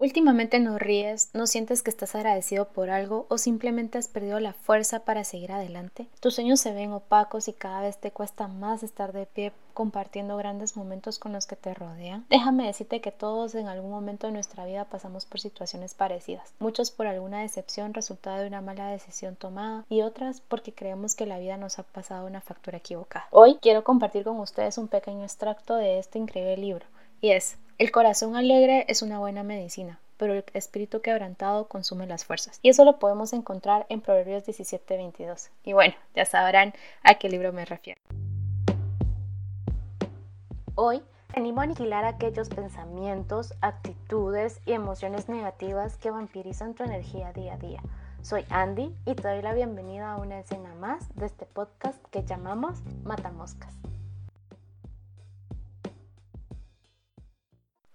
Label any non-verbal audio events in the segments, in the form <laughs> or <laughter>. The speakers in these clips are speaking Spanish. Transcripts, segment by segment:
Últimamente no ríes, no sientes que estás agradecido por algo o simplemente has perdido la fuerza para seguir adelante. Tus sueños se ven opacos y cada vez te cuesta más estar de pie compartiendo grandes momentos con los que te rodean. Déjame decirte que todos en algún momento de nuestra vida pasamos por situaciones parecidas, muchos por alguna decepción resultado de una mala decisión tomada y otras porque creemos que la vida nos ha pasado una factura equivocada. Hoy quiero compartir con ustedes un pequeño extracto de este increíble libro y es el corazón alegre es una buena medicina, pero el espíritu quebrantado consume las fuerzas. Y eso lo podemos encontrar en Proverbios 17:22. Y bueno, ya sabrán a qué libro me refiero. Hoy animo a aniquilar aquellos pensamientos, actitudes y emociones negativas que vampirizan tu energía día a día. Soy Andy y te doy la bienvenida a una escena más de este podcast que llamamos Matamoscas.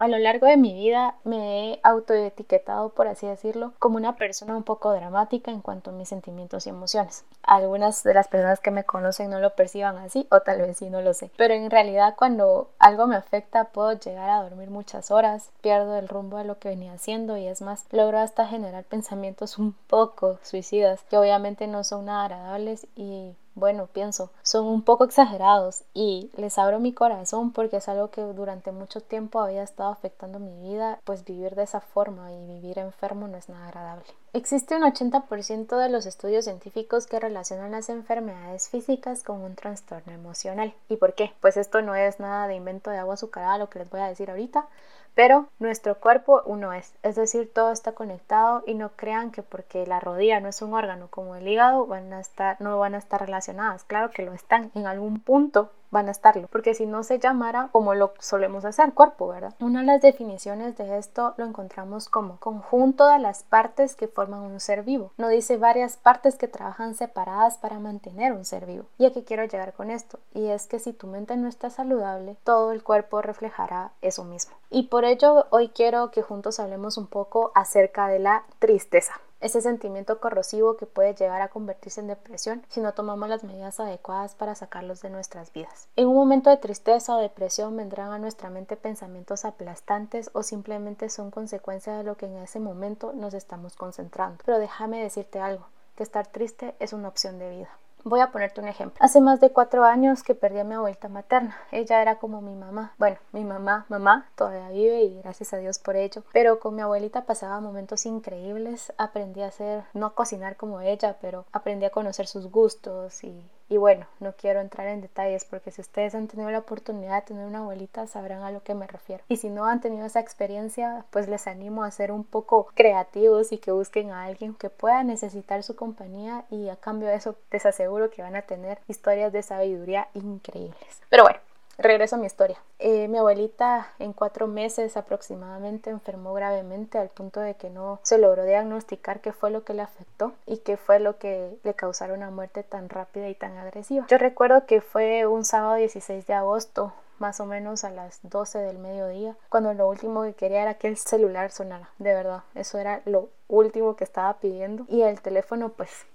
A lo largo de mi vida me he autoetiquetado, por así decirlo, como una persona un poco dramática en cuanto a mis sentimientos y emociones. Algunas de las personas que me conocen no lo perciban así o tal vez sí, no lo sé. Pero en realidad cuando algo me afecta puedo llegar a dormir muchas horas, pierdo el rumbo de lo que venía haciendo y es más, logro hasta generar pensamientos un poco suicidas que obviamente no son nada agradables y bueno, pienso, son un poco exagerados y les abro mi corazón porque es algo que durante mucho tiempo había estado afectando mi vida, pues vivir de esa forma y vivir enfermo no es nada agradable. Existe un 80% de los estudios científicos que relacionan las enfermedades físicas con un trastorno emocional. ¿Y por qué? Pues esto no es nada de invento de agua azucarada lo que les voy a decir ahorita, pero nuestro cuerpo uno es, es decir, todo está conectado y no crean que porque la rodilla no es un órgano como el hígado van a estar, no van a estar relacionadas. Claro que lo están en algún punto, van a estarlo, porque si no se llamara como lo solemos hacer, cuerpo, ¿verdad? Una de las definiciones de esto lo encontramos como conjunto de las partes que forman un ser vivo. No dice varias partes que trabajan separadas para mantener un ser vivo. ¿Y a quiero llegar con esto? Y es que si tu mente no está saludable, todo el cuerpo reflejará eso mismo. Y por ello hoy quiero que juntos hablemos un poco acerca de la tristeza ese sentimiento corrosivo que puede llegar a convertirse en depresión si no tomamos las medidas adecuadas para sacarlos de nuestras vidas. En un momento de tristeza o depresión vendrán a nuestra mente pensamientos aplastantes o simplemente son consecuencia de lo que en ese momento nos estamos concentrando. Pero déjame decirte algo, que estar triste es una opción de vida. Voy a ponerte un ejemplo. Hace más de cuatro años que perdí a mi abuelita materna. Ella era como mi mamá. Bueno, mi mamá, mamá, todavía vive y gracias a Dios por ello. Pero con mi abuelita pasaba momentos increíbles. Aprendí a hacer, no a cocinar como ella, pero aprendí a conocer sus gustos y y bueno, no quiero entrar en detalles porque si ustedes han tenido la oportunidad de tener una abuelita sabrán a lo que me refiero. Y si no han tenido esa experiencia, pues les animo a ser un poco creativos y que busquen a alguien que pueda necesitar su compañía y a cambio de eso les aseguro que van a tener historias de sabiduría increíbles. Pero bueno, Regreso a mi historia. Eh, mi abuelita en cuatro meses aproximadamente enfermó gravemente al punto de que no se logró diagnosticar qué fue lo que le afectó y qué fue lo que le causaron una muerte tan rápida y tan agresiva. Yo recuerdo que fue un sábado 16 de agosto más o menos a las 12 del mediodía, cuando lo último que quería era que el celular sonara, de verdad, eso era lo último que estaba pidiendo y el teléfono pues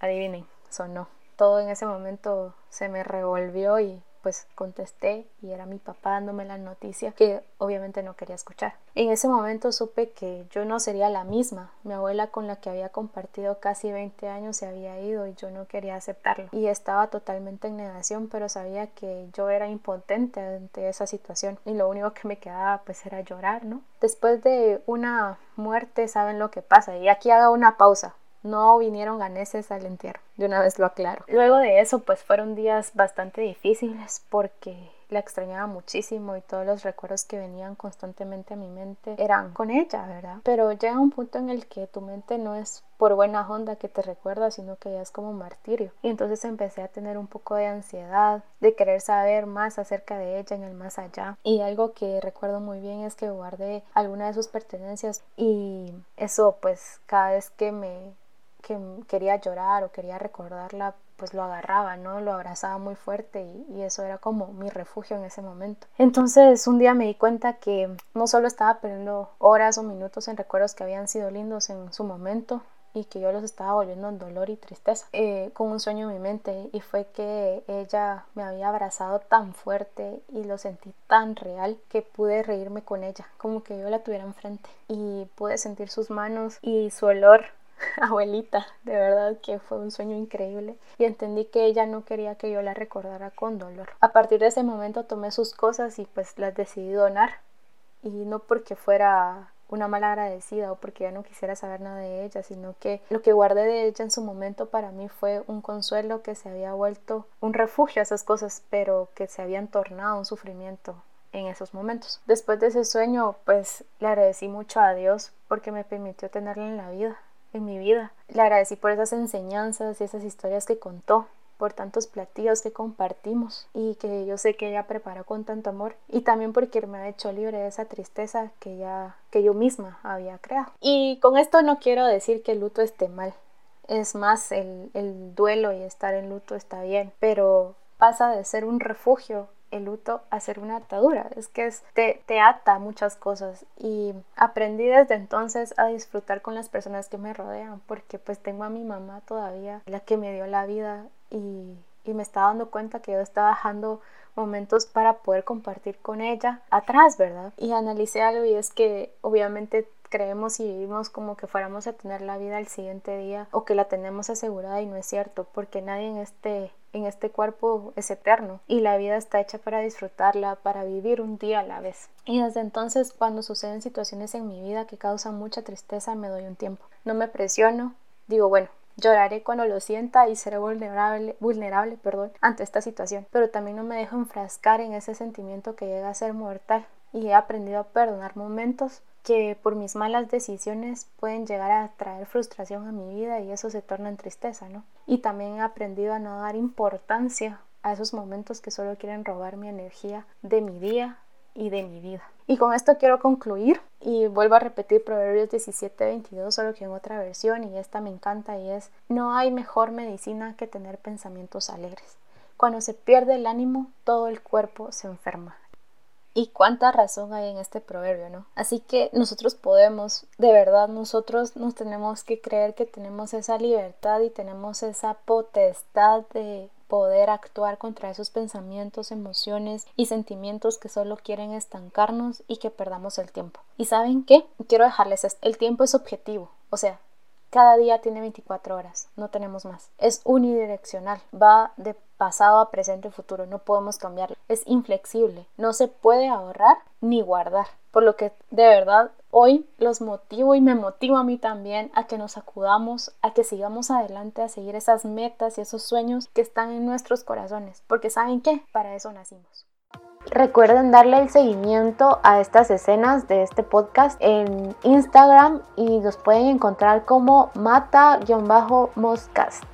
adivinen, sonó. Todo en ese momento se me revolvió y pues contesté y era mi papá dándome la noticia que obviamente no quería escuchar. En ese momento supe que yo no sería la misma. Mi abuela con la que había compartido casi 20 años se había ido y yo no quería aceptarlo. Y estaba totalmente en negación, pero sabía que yo era impotente ante esa situación y lo único que me quedaba pues era llorar, ¿no? Después de una muerte saben lo que pasa y aquí haga una pausa no vinieron ganeses al entierro, de una vez lo aclaro. Luego de eso, pues fueron días bastante difíciles porque la extrañaba muchísimo y todos los recuerdos que venían constantemente a mi mente eran con ella, ¿verdad? Pero llega un punto en el que tu mente no es por buena onda que te recuerda, sino que ya es como martirio. Y entonces empecé a tener un poco de ansiedad, de querer saber más acerca de ella en el más allá. Y algo que recuerdo muy bien es que guardé alguna de sus pertenencias y eso pues cada vez que me que quería llorar o quería recordarla, pues lo agarraba, ¿no? Lo abrazaba muy fuerte y, eso era como mi refugio en ese momento. Entonces un día me di cuenta que no solo estaba perdiendo horas o minutos en recuerdos que habían sido lindos en su momento, y que yo los estaba volviendo en dolor y tristeza eh, con un sueño en mi mente y fue que ella me había abrazado tan fuerte y lo sentí tan real que pude reírme con ella como que yo la tuviera enfrente y pude sentir sus manos y su olor <laughs> abuelita, de verdad que fue un sueño increíble y entendí que ella no quería que yo la recordara con dolor. A partir de ese momento tomé sus cosas y pues las decidí donar y no porque fuera una mala agradecida o porque ya no quisiera saber nada de ella, sino que lo que guardé de ella en su momento para mí fue un consuelo que se había vuelto un refugio a esas cosas, pero que se habían tornado un sufrimiento en esos momentos. Después de ese sueño, pues le agradecí mucho a Dios porque me permitió tenerla en la vida, en mi vida. Le agradecí por esas enseñanzas y esas historias que contó, por tantos platillos que compartimos y que yo sé que ella preparó con tanto amor y también porque me ha hecho libre de esa tristeza que ya que yo misma había creado. Y con esto no quiero decir que el luto esté mal. Es más, el, el duelo y estar en luto está bien, pero pasa de ser un refugio el luto a ser una atadura, es que te, te ata muchas cosas y aprendí desde entonces a disfrutar con las personas que me rodean porque pues tengo a mi mamá todavía, la que me dio la vida y, y me estaba dando cuenta que yo estaba dejando momentos para poder compartir con ella atrás, ¿verdad? Y analicé algo y es que obviamente creemos y vivimos como que fuéramos a tener la vida al siguiente día o que la tenemos asegurada y no es cierto, porque nadie en este en este cuerpo es eterno y la vida está hecha para disfrutarla, para vivir un día a la vez. Y desde entonces cuando suceden situaciones en mi vida que causan mucha tristeza me doy un tiempo. No me presiono, digo, bueno, Lloraré cuando lo sienta y seré vulnerable, vulnerable perdón, ante esta situación, pero también no me dejo enfrascar en ese sentimiento que llega a ser mortal y he aprendido a perdonar momentos que por mis malas decisiones pueden llegar a traer frustración a mi vida y eso se torna en tristeza, ¿no? Y también he aprendido a no dar importancia a esos momentos que solo quieren robar mi energía de mi día y de mi vida. Y con esto quiero concluir y vuelvo a repetir Proverbios 17, 22, solo que en otra versión y esta me encanta y es, no hay mejor medicina que tener pensamientos alegres. Cuando se pierde el ánimo, todo el cuerpo se enferma. Y cuánta razón hay en este proverbio, ¿no? Así que nosotros podemos, de verdad, nosotros nos tenemos que creer que tenemos esa libertad y tenemos esa potestad de poder actuar contra esos pensamientos, emociones y sentimientos que solo quieren estancarnos y que perdamos el tiempo. ¿Y saben qué? Quiero dejarles esto. El tiempo es objetivo, o sea, cada día tiene 24 horas, no tenemos más. Es unidireccional, va de pasado a presente y futuro, no podemos cambiarlo. Es inflexible, no se puede ahorrar ni guardar. Por lo que de verdad hoy los motivo y me motivo a mí también a que nos acudamos, a que sigamos adelante, a seguir esas metas y esos sueños que están en nuestros corazones. Porque ¿saben qué? Para eso nacimos. Recuerden darle el seguimiento a estas escenas de este podcast en Instagram y los pueden encontrar como mata-moscast.